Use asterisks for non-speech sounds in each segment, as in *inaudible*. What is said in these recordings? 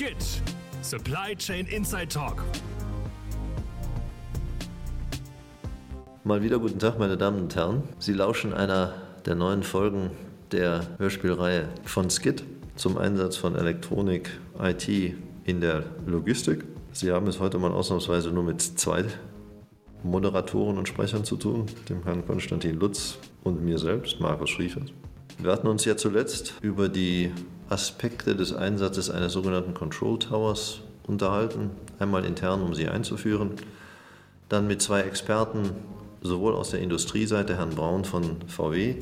Skit Supply Chain Inside Talk. Mal wieder guten Tag, meine Damen und Herren. Sie lauschen einer der neuen Folgen der Hörspielreihe von Skit zum Einsatz von Elektronik, IT in der Logistik. Sie haben es heute mal ausnahmsweise nur mit zwei Moderatoren und Sprechern zu tun, dem Herrn Konstantin Lutz und mir selbst, Markus Schriefers. Wir hatten uns ja zuletzt über die Aspekte des Einsatzes eines sogenannten Control Towers unterhalten, einmal intern, um sie einzuführen, dann mit zwei Experten, sowohl aus der Industrieseite, Herrn Braun von VW,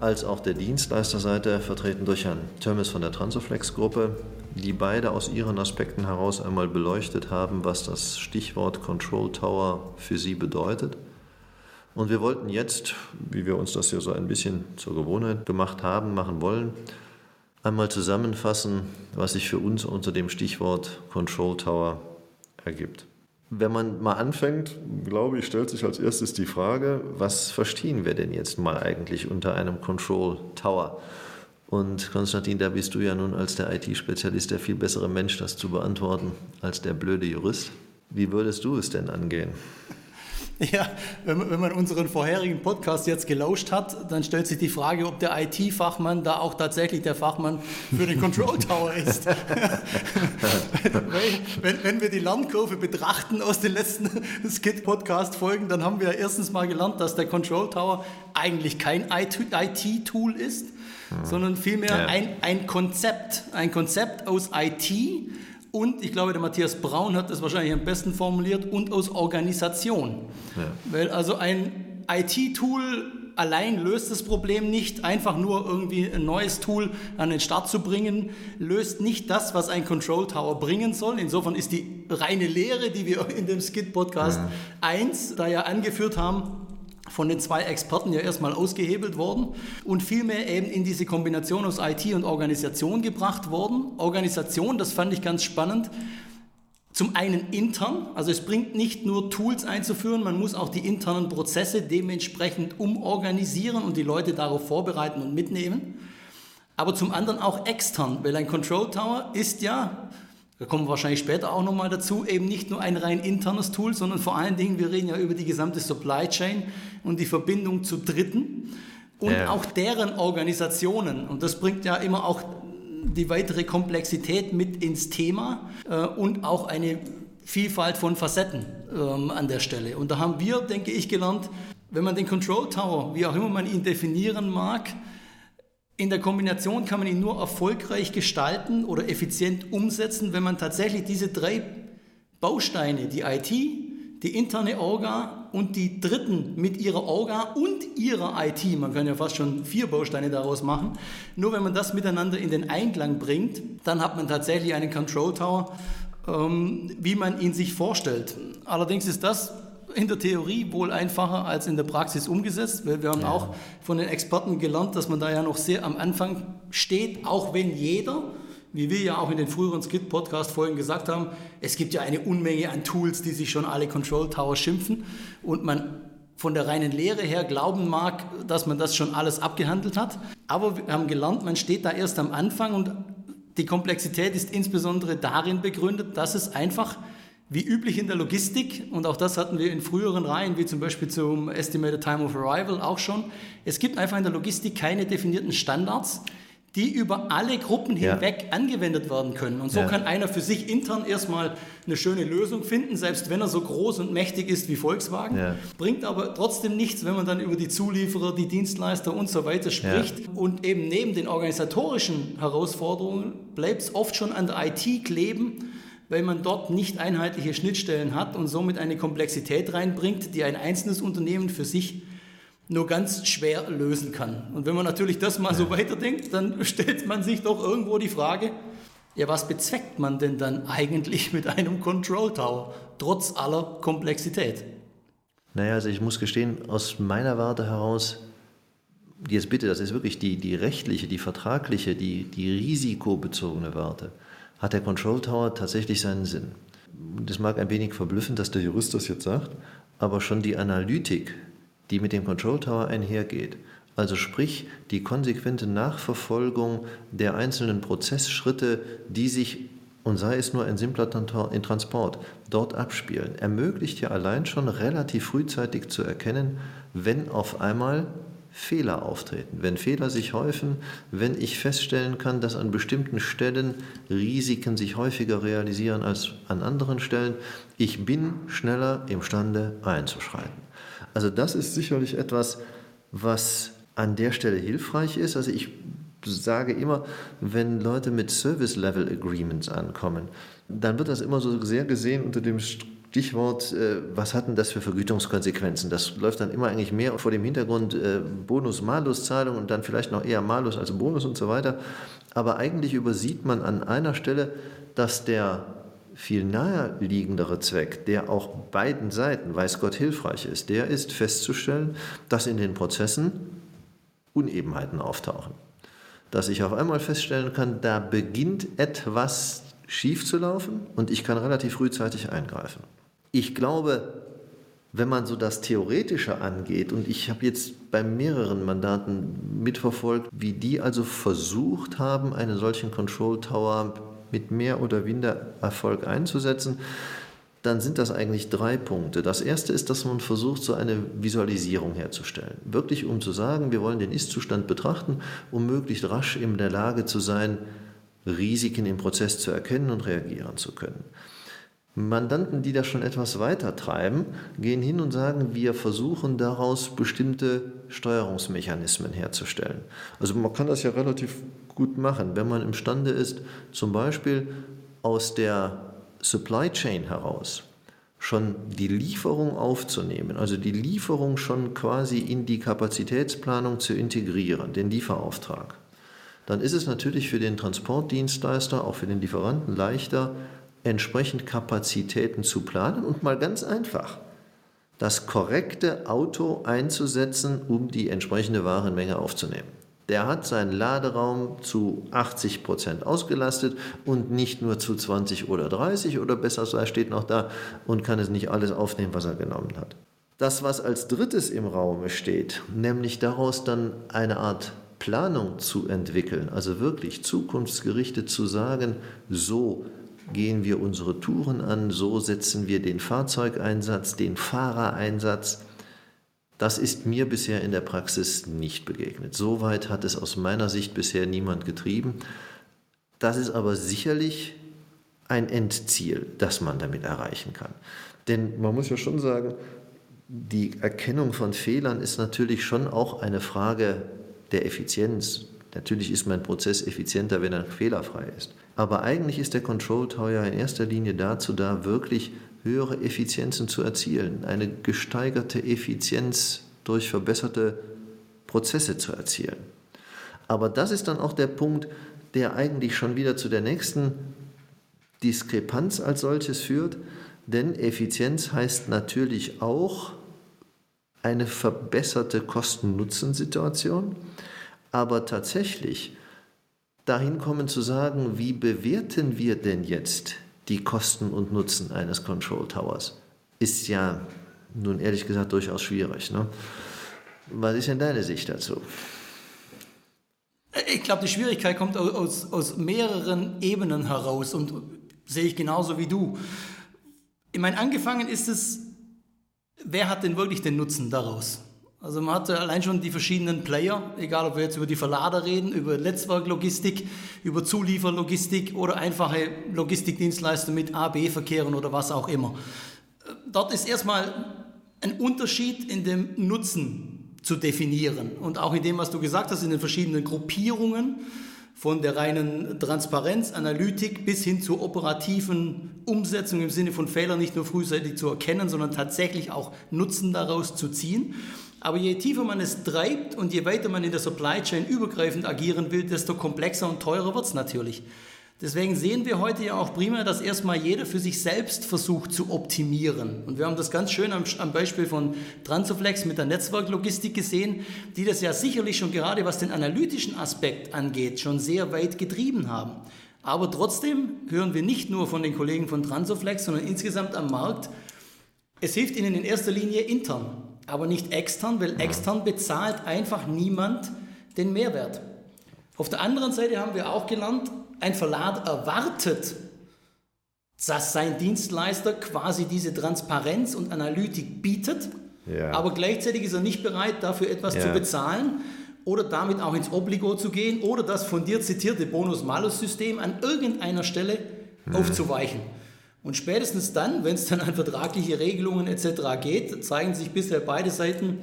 als auch der Dienstleisterseite, vertreten durch Herrn Törmes von der Transoflex-Gruppe, die beide aus ihren Aspekten heraus einmal beleuchtet haben, was das Stichwort Control Tower für sie bedeutet. Und wir wollten jetzt, wie wir uns das ja so ein bisschen zur Gewohnheit gemacht haben, machen wollen, einmal zusammenfassen, was sich für uns unter dem Stichwort Control Tower ergibt. Wenn man mal anfängt, glaube ich, stellt sich als erstes die Frage, was verstehen wir denn jetzt mal eigentlich unter einem Control Tower? Und Konstantin, da bist du ja nun als der IT-Spezialist der viel bessere Mensch, das zu beantworten, als der blöde Jurist. Wie würdest du es denn angehen? *laughs* Ja, wenn, wenn man unseren vorherigen Podcast jetzt gelauscht hat, dann stellt sich die Frage, ob der IT-Fachmann da auch tatsächlich der Fachmann für den Control Tower ist. *laughs* wenn, wenn, wir die Lernkurve betrachten aus den letzten *laughs* Skit-Podcast-Folgen, dann haben wir erstens mal gelernt, dass der Control Tower eigentlich kein IT-Tool ist, hm. sondern vielmehr ja. ein, ein Konzept, ein Konzept aus IT, und ich glaube, der Matthias Braun hat das wahrscheinlich am besten formuliert und aus Organisation. Ja. Weil also ein IT-Tool allein löst das Problem nicht. Einfach nur irgendwie ein neues Tool an den Start zu bringen, löst nicht das, was ein Control Tower bringen soll. Insofern ist die reine Lehre, die wir in dem Skid-Podcast ja. 1 da ja angeführt haben, von den zwei Experten ja erstmal ausgehebelt worden und vielmehr eben in diese Kombination aus IT und Organisation gebracht worden. Organisation, das fand ich ganz spannend. Zum einen intern, also es bringt nicht nur Tools einzuführen, man muss auch die internen Prozesse dementsprechend umorganisieren und die Leute darauf vorbereiten und mitnehmen. Aber zum anderen auch extern, weil ein Control Tower ist ja da kommen wir wahrscheinlich später auch nochmal dazu, eben nicht nur ein rein internes Tool, sondern vor allen Dingen, wir reden ja über die gesamte Supply Chain und die Verbindung zu Dritten und ja. auch deren Organisationen. Und das bringt ja immer auch die weitere Komplexität mit ins Thema äh, und auch eine Vielfalt von Facetten ähm, an der Stelle. Und da haben wir, denke ich, gelernt, wenn man den Control Tower, wie auch immer man ihn definieren mag, in der Kombination kann man ihn nur erfolgreich gestalten oder effizient umsetzen, wenn man tatsächlich diese drei Bausteine, die IT, die interne Orga und die Dritten mit ihrer Orga und ihrer IT, man kann ja fast schon vier Bausteine daraus machen, nur wenn man das miteinander in den Einklang bringt, dann hat man tatsächlich einen Control Tower, ähm, wie man ihn sich vorstellt. Allerdings ist das in der Theorie wohl einfacher als in der Praxis umgesetzt, weil wir haben ja. auch von den Experten gelernt, dass man da ja noch sehr am Anfang steht, auch wenn jeder, wie wir ja auch in den früheren Skit-Podcast-Folgen gesagt haben, es gibt ja eine Unmenge an Tools, die sich schon alle Control Tower schimpfen und man von der reinen Lehre her glauben mag, dass man das schon alles abgehandelt hat. Aber wir haben gelernt, man steht da erst am Anfang und die Komplexität ist insbesondere darin begründet, dass es einfach wie üblich in der Logistik, und auch das hatten wir in früheren Reihen, wie zum Beispiel zum Estimated Time of Arrival auch schon, es gibt einfach in der Logistik keine definierten Standards, die über alle Gruppen hinweg ja. angewendet werden können. Und so ja. kann einer für sich intern erstmal eine schöne Lösung finden, selbst wenn er so groß und mächtig ist wie Volkswagen. Ja. Bringt aber trotzdem nichts, wenn man dann über die Zulieferer, die Dienstleister und so weiter spricht. Und eben neben den organisatorischen Herausforderungen bleibt es oft schon an der IT kleben weil man dort nicht einheitliche Schnittstellen hat und somit eine Komplexität reinbringt, die ein einzelnes Unternehmen für sich nur ganz schwer lösen kann. Und wenn man natürlich das mal so weiterdenkt, dann *laughs* stellt man sich doch irgendwo die Frage, ja, was bezweckt man denn dann eigentlich mit einem Control Tower, trotz aller Komplexität? Naja, also ich muss gestehen, aus meiner Warte heraus, jetzt bitte, das ist wirklich die, die rechtliche, die vertragliche, die, die risikobezogene Warte hat der Control Tower tatsächlich seinen Sinn. Das mag ein wenig verblüffen, dass der Jurist das jetzt sagt, aber schon die Analytik, die mit dem Control Tower einhergeht, also sprich die konsequente Nachverfolgung der einzelnen Prozessschritte, die sich und sei es nur ein simpler Transport, dort abspielen, ermöglicht ja allein schon relativ frühzeitig zu erkennen, wenn auf einmal Fehler auftreten, wenn Fehler sich häufen, wenn ich feststellen kann, dass an bestimmten Stellen Risiken sich häufiger realisieren als an anderen Stellen, ich bin schneller imstande einzuschreiten. Also das ist sicherlich etwas, was an der Stelle hilfreich ist. Also ich sage immer, wenn Leute mit Service Level Agreements ankommen, dann wird das immer so sehr gesehen unter dem Stichwort, äh, was hatten das für Vergütungskonsequenzen? Das läuft dann immer eigentlich mehr vor dem Hintergrund äh, Bonus-Malus-Zahlung und dann vielleicht noch eher Malus als Bonus und so weiter. Aber eigentlich übersieht man an einer Stelle, dass der viel naheliegendere Zweck, der auch beiden Seiten, weiß Gott, hilfreich ist, der ist festzustellen, dass in den Prozessen Unebenheiten auftauchen dass ich auf einmal feststellen kann, da beginnt etwas schief zu laufen und ich kann relativ frühzeitig eingreifen. Ich glaube, wenn man so das Theoretische angeht, und ich habe jetzt bei mehreren Mandaten mitverfolgt, wie die also versucht haben, einen solchen Control Tower mit mehr oder weniger Erfolg einzusetzen, dann sind das eigentlich drei Punkte. Das erste ist, dass man versucht, so eine Visualisierung herzustellen. Wirklich, um zu sagen, wir wollen den Ist-Zustand betrachten, um möglichst rasch in der Lage zu sein, Risiken im Prozess zu erkennen und reagieren zu können. Mandanten, die das schon etwas weiter treiben, gehen hin und sagen, wir versuchen daraus bestimmte Steuerungsmechanismen herzustellen. Also man kann das ja relativ gut machen, wenn man imstande ist, zum Beispiel aus der Supply Chain heraus schon die Lieferung aufzunehmen, also die Lieferung schon quasi in die Kapazitätsplanung zu integrieren, den Lieferauftrag, dann ist es natürlich für den Transportdienstleister, auch für den Lieferanten leichter, entsprechend Kapazitäten zu planen und mal ganz einfach das korrekte Auto einzusetzen, um die entsprechende Warenmenge aufzunehmen der hat seinen Laderaum zu 80 Prozent ausgelastet und nicht nur zu 20 oder 30 oder besser sei, steht noch da und kann es nicht alles aufnehmen, was er genommen hat. Das, was als drittes im Raum steht, nämlich daraus dann eine Art Planung zu entwickeln, also wirklich zukunftsgerichtet zu sagen, so gehen wir unsere Touren an, so setzen wir den Fahrzeugeinsatz, den Fahrereinsatz, das ist mir bisher in der Praxis nicht begegnet. Soweit hat es aus meiner Sicht bisher niemand getrieben. Das ist aber sicherlich ein Endziel, das man damit erreichen kann. Denn man muss ja schon sagen, die Erkennung von Fehlern ist natürlich schon auch eine Frage der Effizienz. Natürlich ist mein Prozess effizienter, wenn er fehlerfrei ist. Aber eigentlich ist der Control Tower in erster Linie dazu da, wirklich höhere Effizienzen zu erzielen, eine gesteigerte Effizienz durch verbesserte Prozesse zu erzielen. Aber das ist dann auch der Punkt, der eigentlich schon wieder zu der nächsten Diskrepanz als solches führt, denn Effizienz heißt natürlich auch eine verbesserte Kosten-Nutzen-Situation, aber tatsächlich dahin kommen zu sagen, wie bewerten wir denn jetzt die Kosten und Nutzen eines Control Towers. Ist ja nun ehrlich gesagt durchaus schwierig. Ne? Was ist denn deine Sicht dazu? Ich glaube, die Schwierigkeit kommt aus, aus mehreren Ebenen heraus und sehe ich genauso wie du. Ich meine, angefangen ist es, wer hat denn wirklich den Nutzen daraus? Also man hat allein schon die verschiedenen Player, egal ob wir jetzt über die Verlader reden, über Netzwerklogistik, über Zulieferlogistik oder einfache Logistikdienstleister mit A-B-Verkehren oder was auch immer. Dort ist erstmal ein Unterschied in dem Nutzen zu definieren und auch in dem, was du gesagt hast, in den verschiedenen Gruppierungen von der reinen Transparenz, Analytik bis hin zur operativen Umsetzung im Sinne von Fehlern nicht nur frühzeitig zu erkennen, sondern tatsächlich auch Nutzen daraus zu ziehen. Aber je tiefer man es treibt und je weiter man in der Supply Chain übergreifend agieren will, desto komplexer und teurer wird es natürlich. Deswegen sehen wir heute ja auch primär, dass erstmal jeder für sich selbst versucht zu optimieren. Und wir haben das ganz schön am, am, Beispiel von Transoflex mit der Netzwerklogistik gesehen, die das ja sicherlich schon gerade was den analytischen Aspekt angeht, schon sehr weit getrieben haben. Aber trotzdem hören wir nicht nur von den Kollegen von Transoflex, sondern insgesamt am Markt, es hilft ihnen in erster Linie intern aber nicht extern, weil extern bezahlt einfach niemand den Mehrwert. Auf der anderen Seite haben wir auch gelernt, ein Verlag erwartet dass sein Dienstleister quasi diese Transparenz und Analytik bietet, ja. aber gleichzeitig ist er nicht bereit, dafür etwas ja. zu bezahlen oder damit auch ins Obligo zu gehen oder das von dir zitierte Bonus-Malus-System an irgendeiner Stelle mhm. aufzuweichen. Und spätestens dann, wenn es dann an vertragliche Regelungen etc. geht, zeigen sich bisher beide Seiten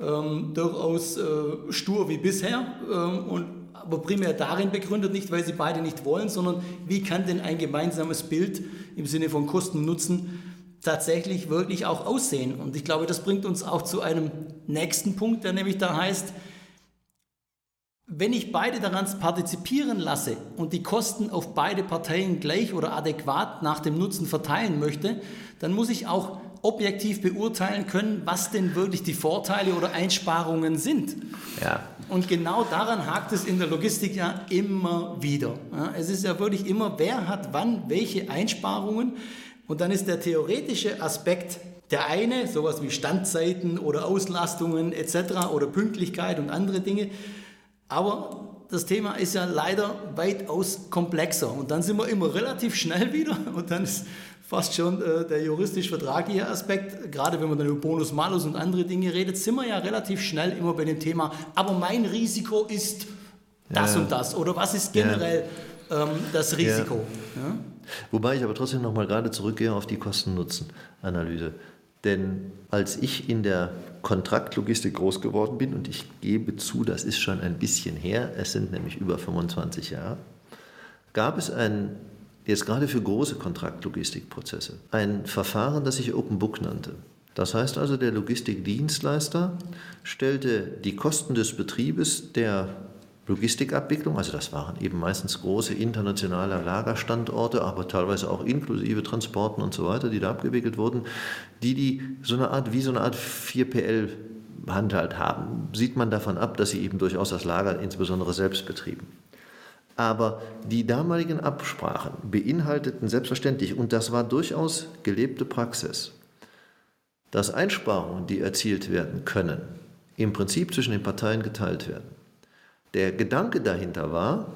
ähm, durchaus äh, stur wie bisher ähm, und aber primär darin begründet, nicht weil sie beide nicht wollen, sondern wie kann denn ein gemeinsames Bild im Sinne von Kosten-Nutzen tatsächlich wirklich auch aussehen? Und ich glaube, das bringt uns auch zu einem nächsten Punkt, der nämlich da heißt, wenn ich beide daran partizipieren lasse und die Kosten auf beide Parteien gleich oder adäquat nach dem Nutzen verteilen möchte, dann muss ich auch objektiv beurteilen können, was denn wirklich die Vorteile oder Einsparungen sind. Ja. Und genau daran hakt es in der Logistik ja immer wieder. Ja, es ist ja wirklich immer, wer hat wann welche Einsparungen. Und dann ist der theoretische Aspekt der eine, sowas wie Standzeiten oder Auslastungen etc. oder Pünktlichkeit und andere Dinge. Aber das Thema ist ja leider weitaus komplexer. Und dann sind wir immer relativ schnell wieder *laughs* und dann ist fast schon äh, der juristisch-vertragliche Aspekt. Gerade wenn man dann über Bonus, Malus und andere Dinge redet, sind wir ja relativ schnell immer bei dem Thema, aber mein Risiko ist das ja. und das. Oder was ist generell ja. ähm, das Risiko? Ja. Wobei ich aber trotzdem nochmal gerade zurückgehe auf die Kosten-Nutzen-Analyse. Denn als ich in der Kontraktlogistik groß geworden bin, und ich gebe zu, das ist schon ein bisschen her, es sind nämlich über 25 Jahre, gab es ein jetzt gerade für große Kontraktlogistikprozesse, ein Verfahren, das sich Open Book nannte. Das heißt also, der Logistikdienstleister stellte die Kosten des Betriebes der Logistikabwicklung, also das waren eben meistens große internationale Lagerstandorte, aber teilweise auch inklusive Transporten und so weiter, die da abgewickelt wurden, die die so eine Art wie so eine Art 4PL Handhalt haben, sieht man davon ab, dass sie eben durchaus das Lager insbesondere selbst betrieben. Aber die damaligen Absprachen beinhalteten selbstverständlich, und das war durchaus gelebte Praxis, dass Einsparungen, die erzielt werden können, im Prinzip zwischen den Parteien geteilt werden. Der Gedanke dahinter war,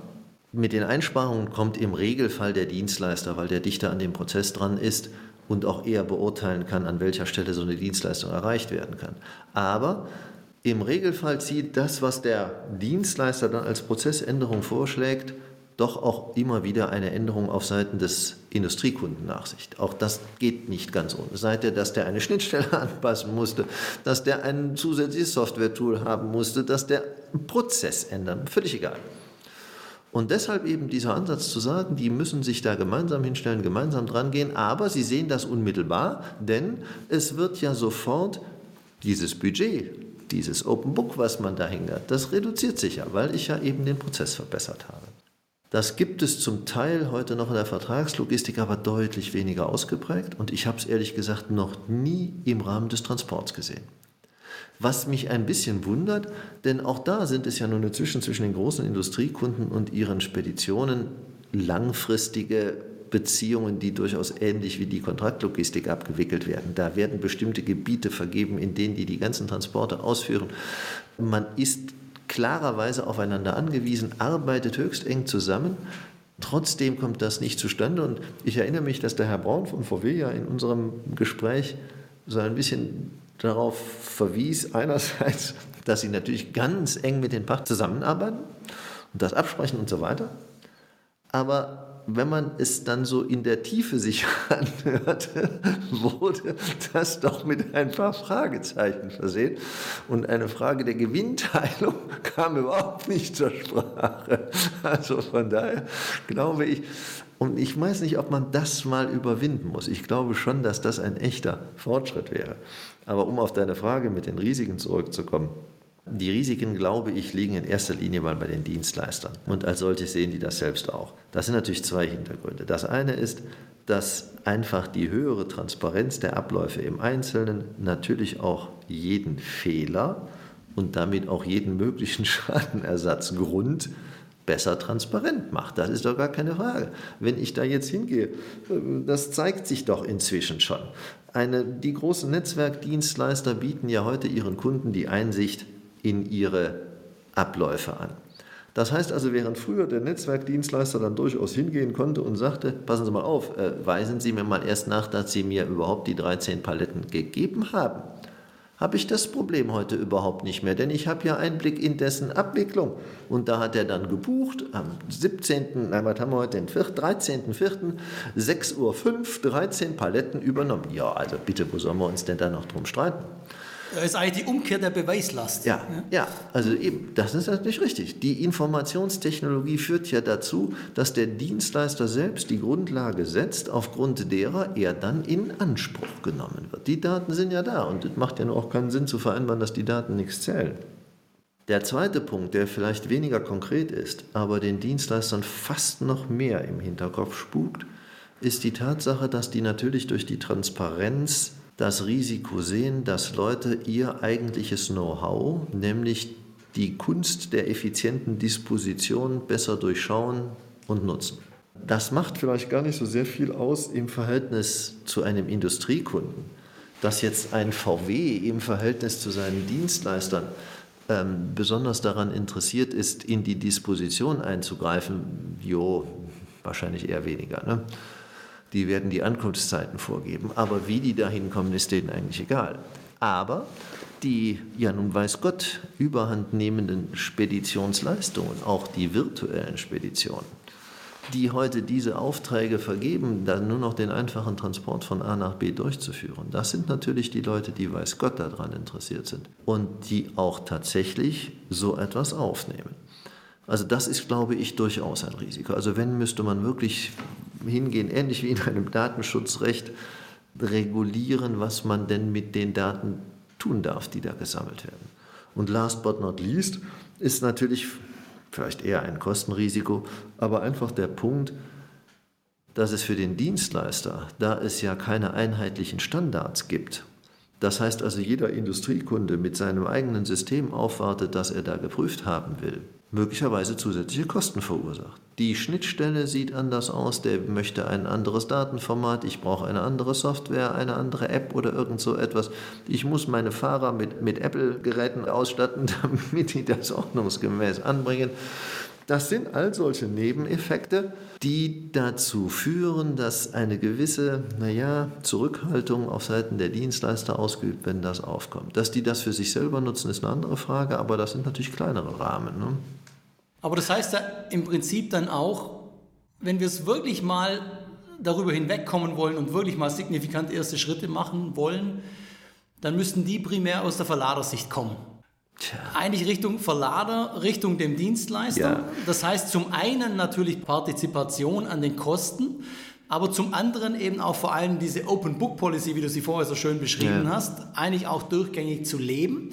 mit den Einsparungen kommt im Regelfall der Dienstleister, weil der dichter an dem Prozess dran ist und auch eher beurteilen kann, an welcher Stelle so eine Dienstleistung erreicht werden kann. Aber im Regelfall zieht das, was der Dienstleister dann als Prozessänderung vorschlägt, doch auch immer wieder eine Änderung auf Seiten des Industriekunden nach sich. Auch das geht nicht ganz ohne. Seit er, dass der eine Schnittstelle *laughs* anpassen musste, dass der ein zusätzliches Software-Tool haben musste, dass der einen Prozess ändern, völlig egal. Und deshalb eben dieser Ansatz zu sagen, die müssen sich da gemeinsam hinstellen, gemeinsam dran gehen, aber sie sehen das unmittelbar, denn es wird ja sofort dieses Budget dieses Open Book, was man da hängt, das reduziert sich ja, weil ich ja eben den Prozess verbessert habe. Das gibt es zum Teil heute noch in der Vertragslogistik, aber deutlich weniger ausgeprägt und ich habe es ehrlich gesagt noch nie im Rahmen des Transports gesehen. Was mich ein bisschen wundert, denn auch da sind es ja nur inzwischen zwischen den großen Industriekunden und ihren Speditionen langfristige Beziehungen, die durchaus ähnlich wie die Kontraktlogistik abgewickelt werden. Da werden bestimmte Gebiete vergeben, in denen die die ganzen Transporte ausführen. Man ist klarerweise aufeinander angewiesen, arbeitet höchst eng zusammen. Trotzdem kommt das nicht zustande. Und ich erinnere mich, dass der Herr Braun von VW ja in unserem Gespräch so ein bisschen darauf verwies, einerseits, *laughs* dass sie natürlich ganz eng mit den Pacht zusammenarbeiten und das absprechen und so weiter. Aber wenn man es dann so in der Tiefe sich *laughs* anhörte, wurde das doch mit ein paar Fragezeichen versehen. Und eine Frage der Gewinnteilung *laughs* kam überhaupt nicht zur Sprache. Also von daher glaube ich, und ich weiß nicht, ob man das mal überwinden muss. Ich glaube schon, dass das ein echter Fortschritt wäre. Aber um auf deine Frage mit den Risiken zurückzukommen, die Risiken, glaube ich, liegen in erster Linie mal bei den Dienstleistern. Und als solche sehen die das selbst auch. Das sind natürlich zwei Hintergründe. Das eine ist, dass einfach die höhere Transparenz der Abläufe im Einzelnen natürlich auch jeden Fehler und damit auch jeden möglichen *laughs* Schadenersatzgrund besser transparent macht. Das ist doch gar keine Frage. Wenn ich da jetzt hingehe, das zeigt sich doch inzwischen schon. Eine, die großen Netzwerkdienstleister bieten ja heute ihren Kunden die Einsicht in ihre Abläufe an. Das heißt also, während früher der Netzwerkdienstleister dann durchaus hingehen konnte und sagte, passen Sie mal auf, äh, weisen Sie mir mal erst nach, dass Sie mir überhaupt die 13 Paletten gegeben haben, habe ich das Problem heute überhaupt nicht mehr, denn ich habe ja Einblick in dessen Abwicklung. Und da hat er dann gebucht am 17., nein, was haben wir heute, den 13.04., 6.05 Uhr, 13 Paletten übernommen. Ja, also bitte, wo sollen wir uns denn da noch drum streiten? Das ist eigentlich die Umkehr der Beweislast. Ja, ja, also eben, das ist natürlich richtig. Die Informationstechnologie führt ja dazu, dass der Dienstleister selbst die Grundlage setzt, aufgrund derer er dann in Anspruch genommen wird. Die Daten sind ja da und es macht ja nur auch keinen Sinn zu vereinbaren, dass die Daten nichts zählen. Der zweite Punkt, der vielleicht weniger konkret ist, aber den Dienstleistern fast noch mehr im Hinterkopf spukt, ist die Tatsache, dass die natürlich durch die Transparenz das Risiko sehen, dass Leute ihr eigentliches Know-how, nämlich die Kunst der effizienten Disposition, besser durchschauen und nutzen. Das macht vielleicht gar nicht so sehr viel aus im Verhältnis zu einem Industriekunden. Dass jetzt ein VW im Verhältnis zu seinen Dienstleistern ähm, besonders daran interessiert ist, in die Disposition einzugreifen, jo, wahrscheinlich eher weniger. Ne? Die werden die Ankunftszeiten vorgeben. Aber wie die da hinkommen, ist denen eigentlich egal. Aber die, ja nun weiß Gott, überhand nehmenden Speditionsleistungen, auch die virtuellen Speditionen, die heute diese Aufträge vergeben, dann nur noch den einfachen Transport von A nach B durchzuführen. Das sind natürlich die Leute, die weiß Gott daran interessiert sind und die auch tatsächlich so etwas aufnehmen. Also das ist, glaube ich, durchaus ein Risiko. Also wenn müsste man wirklich hingehen, ähnlich wie in einem Datenschutzrecht, regulieren, was man denn mit den Daten tun darf, die da gesammelt werden. Und last but not least ist natürlich vielleicht eher ein Kostenrisiko, aber einfach der Punkt, dass es für den Dienstleister, da es ja keine einheitlichen Standards gibt, das heißt also jeder Industriekunde mit seinem eigenen System aufwartet, das er da geprüft haben will, möglicherweise zusätzliche Kosten verursacht. Die Schnittstelle sieht anders aus, der möchte ein anderes Datenformat, ich brauche eine andere Software, eine andere App oder irgend so etwas. Ich muss meine Fahrer mit, mit Apple-Geräten ausstatten, *laughs* damit die das ordnungsgemäß anbringen. Das sind all solche Nebeneffekte, die dazu führen, dass eine gewisse, naja, Zurückhaltung auf Seiten der Dienstleister ausgeübt, wenn das aufkommt. Dass die das für sich selber nutzen, ist eine andere Frage, aber das sind natürlich kleinere Rahmen. Ne? Aber das heißt ja im Prinzip dann auch, wenn wir es wirklich mal darüber hinwegkommen wollen und wirklich mal signifikant erste Schritte machen wollen, dann müssten die primär aus der Verladersicht kommen. Tja. Eigentlich Richtung Verlader, Richtung dem Dienstleister. Ja. Das heißt zum einen natürlich Partizipation an den Kosten, aber zum anderen eben auch vor allem diese Open Book Policy, wie du sie vorher so schön beschrieben ja. hast, eigentlich auch durchgängig zu leben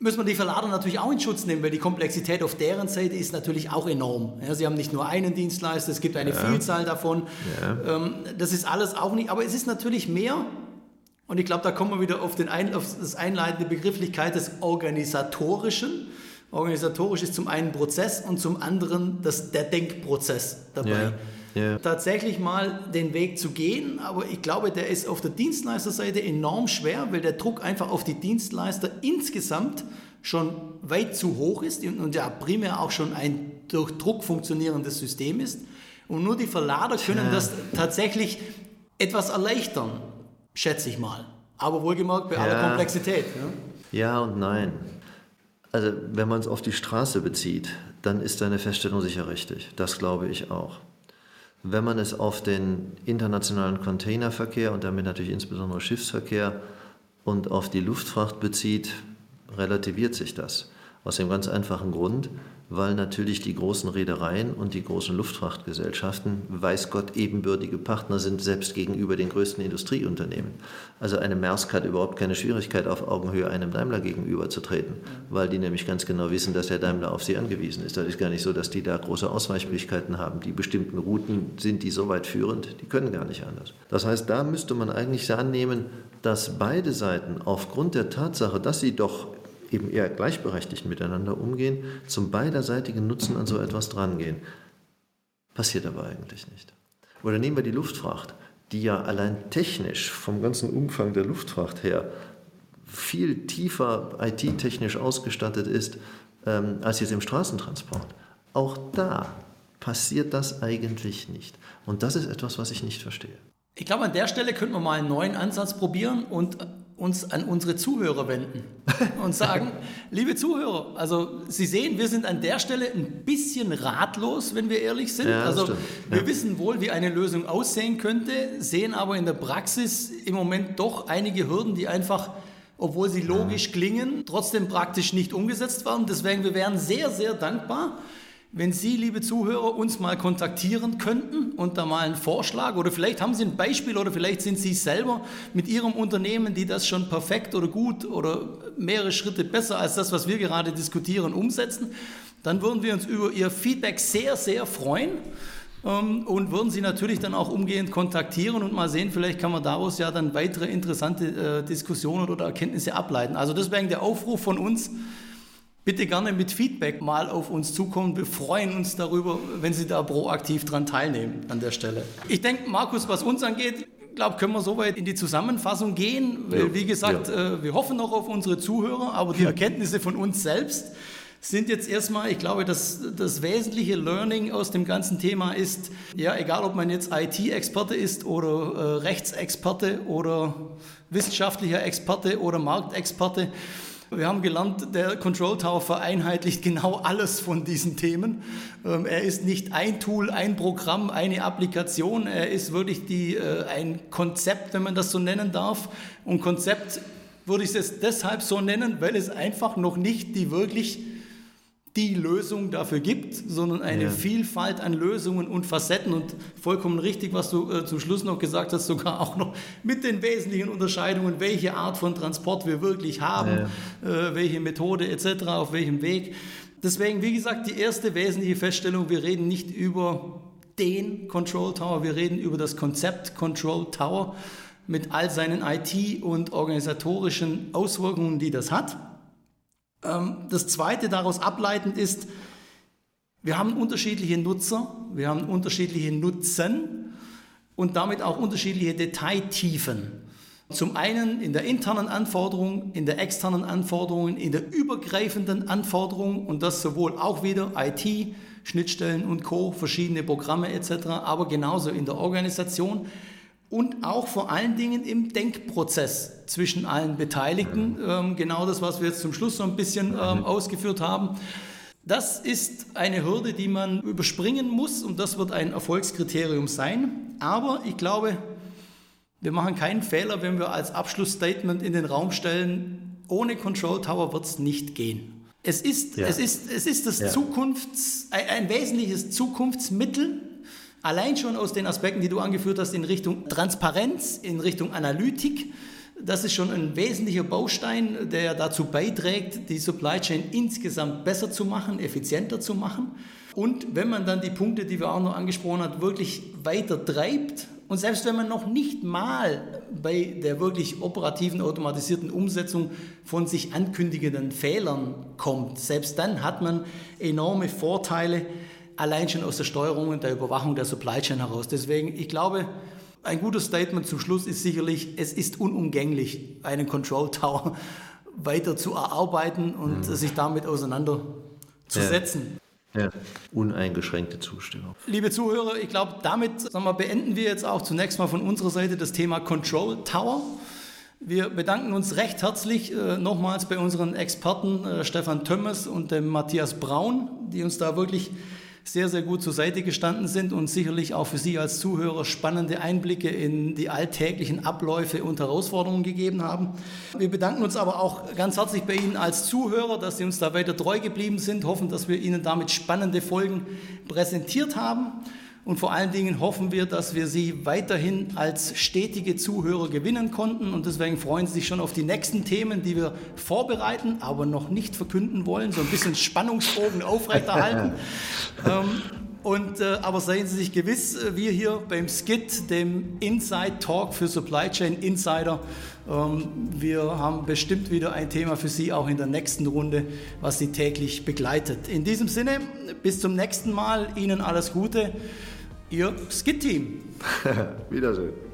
müssen wir die Verlader natürlich auch in Schutz nehmen, weil die Komplexität auf deren Seite ist natürlich auch enorm. Ja, sie haben nicht nur einen Dienstleister, es gibt eine ja. Vielzahl davon. Ja. Ähm, das ist alles auch nicht, aber es ist natürlich mehr. Und ich glaube, da kommen wir wieder auf, den ein, auf das einleitende Begrifflichkeit des Organisatorischen. Organisatorisch ist zum einen Prozess und zum anderen das, der Denkprozess dabei ja. tatsächlich mal den Weg zu gehen. Aber ich glaube, der ist auf der Dienstleisterseite enorm schwer, weil der Druck einfach auf die Dienstleister insgesamt schon weit zu hoch ist und ja primär auch schon ein durch Druck funktionierendes System ist. Und nur die Verlader können ja. das tatsächlich etwas erleichtern, schätze ich mal. Aber wohlgemerkt bei ja. aller Komplexität. Ja? ja und nein. Also wenn man es auf die Straße bezieht, dann ist deine Feststellung sicher richtig. Das glaube ich auch. Wenn man es auf den internationalen Containerverkehr und damit natürlich insbesondere Schiffsverkehr und auf die Luftfracht bezieht, relativiert sich das. Aus dem ganz einfachen Grund, weil natürlich die großen Reedereien und die großen Luftfrachtgesellschaften, weiß Gott, ebenbürtige Partner sind, selbst gegenüber den größten Industrieunternehmen. Also eine Maersk hat überhaupt keine Schwierigkeit, auf Augenhöhe einem Daimler gegenüberzutreten, weil die nämlich ganz genau wissen, dass der Daimler auf sie angewiesen ist. Das ist gar nicht so, dass die da große Ausweichmöglichkeiten haben. Die bestimmten Routen sind die so weit führend, die können gar nicht anders. Das heißt, da müsste man eigentlich annehmen, dass beide Seiten aufgrund der Tatsache, dass sie doch eben eher gleichberechtigt miteinander umgehen, zum beiderseitigen Nutzen an so etwas drangehen. Passiert aber eigentlich nicht. Oder nehmen wir die Luftfracht, die ja allein technisch vom ganzen Umfang der Luftfracht her viel tiefer IT-technisch ausgestattet ist ähm, als jetzt im Straßentransport. Auch da passiert das eigentlich nicht. Und das ist etwas, was ich nicht verstehe. Ich glaube, an der Stelle könnten wir mal einen neuen Ansatz probieren und uns an unsere Zuhörer wenden *laughs* und sagen, liebe Zuhörer, also Sie sehen, wir sind an der Stelle ein bisschen ratlos, wenn wir ehrlich sind. Ja, also stimmt. wir Ja. wissen wohl, wie eine Lösung aussehen könnte, sehen aber in der Praxis im Moment doch einige Hürden, die einfach, obwohl sie logisch klingen, trotzdem praktisch nicht umgesetzt werden. Deswegen, wir wären sehr, sehr dankbar, wenn Sie, liebe Zuhörer, uns mal kontaktieren könnten und da mal einen Vorschlag oder vielleicht haben Sie ein Beispiel oder vielleicht sind Sie selber mit Ihrem Unternehmen, die das schon perfekt oder gut oder mehrere Schritte besser als das, was wir gerade diskutieren, umsetzen, dann würden wir uns über Ihr Feedback sehr, sehr freuen ähm, und würden Sie natürlich dann auch umgehend kontaktieren und mal sehen, vielleicht kann man daraus ja dann weitere interessante äh, Diskussionen oder Erkenntnisse ableiten. Also deswegen der Aufruf von uns, bitte gerne mit Feedback mal auf uns zukommen. Wir freuen uns darüber, wenn Sie da proaktiv dran teilnehmen an der Stelle. Ich denke, Markus, was uns angeht, glaube, können wir soweit in die Zusammenfassung gehen, weil, Ja, wie gesagt, äh, wir hoffen noch auf unsere Zuhörer, aber die *laughs* Erkenntnisse von uns selbst sind jetzt erstmal, ich glaube, das, das wesentliche Learning aus dem ganzen Thema ist, ja, egal ob man jetzt IT-Experte ist oder äh, Rechtsexperte oder wissenschaftlicher Experte oder Marktexperte, wir haben gelernt, der Control Tower vereinheitlicht genau alles von diesen Themen. Ähm, er ist nicht ein Tool, ein Programm, eine Applikation. Er ist wirklich die, äh, ein Konzept, wenn man das so nennen darf. Und Konzept würde ich es deshalb so nennen, weil es einfach noch nicht die wirklich die Lösung dafür gibt, sondern eine Ja. Vielfalt an Lösungen und Facetten und vollkommen richtig, was du äh, zum Schluss noch gesagt hast, sogar auch noch mit den wesentlichen Unterscheidungen, welche Art von Transport wir wirklich haben, äh, welche Methode etc., auf welchem Weg. Deswegen, wie gesagt, die erste wesentliche Feststellung, wir reden nicht über den Control Tower, wir reden über das Konzept Control Tower mit all seinen IT- und organisatorischen Auswirkungen, die das hat. Ähm, Das zweite daraus ableitend ist, wir haben unterschiedliche Nutzer, wir haben unterschiedliche Nutzen und damit auch unterschiedliche Detailtiefen. Zum einen in der internen Anforderung, in der externen Anforderung, in der übergreifenden Anforderung und das sowohl auch wieder IT, Schnittstellen und Co., verschiedene Programme etc., aber genauso in der Organisation und auch vor allen Dingen im Denkprozess zwischen allen Beteiligten. Ähm, genau das, was wir jetzt zum Schluss so ein bisschen ähm, ausgeführt haben. Das ist eine Hürde, die man überspringen muss und das wird ein Erfolgskriterium sein. Aber ich glaube, wir machen keinen Fehler, wenn wir als Abschlussstatement in den Raum stellen, ohne Control Tower wird es nicht gehen. Es ist, Ja. es ist, es ist das Ja. Zukunfts-, ein, ein wesentliches Zukunftsmittel, allein schon aus den Aspekten, die du angeführt hast, in Richtung Transparenz, in Richtung Analytik. Das ist schon ein wesentlicher Baustein, der dazu beiträgt, die Supply Chain insgesamt besser zu machen, effizienter zu machen. Und wenn man dann die Punkte, die wir auch noch angesprochen haben, wirklich weiter treibt und selbst wenn man noch nicht mal bei der wirklich operativen, automatisierten Umsetzung von sich ankündigenden Fehlern kommt, selbst dann hat man enorme Vorteile, allein schon aus der Steuerung und der Überwachung der Supply Chain heraus. Deswegen, ich glaube, ein gutes Statement zum Schluss ist sicherlich, es ist unumgänglich, einen Control Tower *laughs* weiter zu erarbeiten und sich damit auseinanderzusetzen. Ja. Uneingeschränkte Zustimmung. Liebe Zuhörer, ich glaube, damit sagen wir, beenden wir jetzt auch zunächst mal von unserer Seite das Thema Control Tower. Wir bedanken uns recht herzlich äh, nochmals bei unseren Experten äh, Stefan Tömmes und dem Matthias Braun, die uns da wirklich sehr, sehr gut zur Seite gestanden sind und sicherlich auch für Sie als Zuhörer spannende Einblicke in die alltäglichen Abläufe und Herausforderungen gegeben haben. Wir bedanken uns aber auch ganz herzlich bei Ihnen als Zuhörer, dass Sie uns da weiter treu geblieben sind, hoffen, dass wir Ihnen damit spannende Folgen präsentiert haben. Und vor allen Dingen hoffen wir, dass wir Sie weiterhin als stetige Zuhörer gewinnen konnten. Und deswegen freuen Sie sich schon auf die nächsten Themen, die wir vorbereiten, aber noch nicht verkünden wollen. So ein bisschen Spannungsbogen aufrechterhalten. *laughs* ähm, und, äh, aber seien Sie sich gewiss, äh, wir hier beim Skit, dem Inside Talk für Supply Chain Insider, wir haben bestimmt wieder ein Thema für Sie auch in der nächsten Runde, was Sie täglich begleitet. In diesem Sinne, bis zum nächsten Mal. Ihnen alles Gute. Ihr Skit-Team. *laughs* Wiedersehen.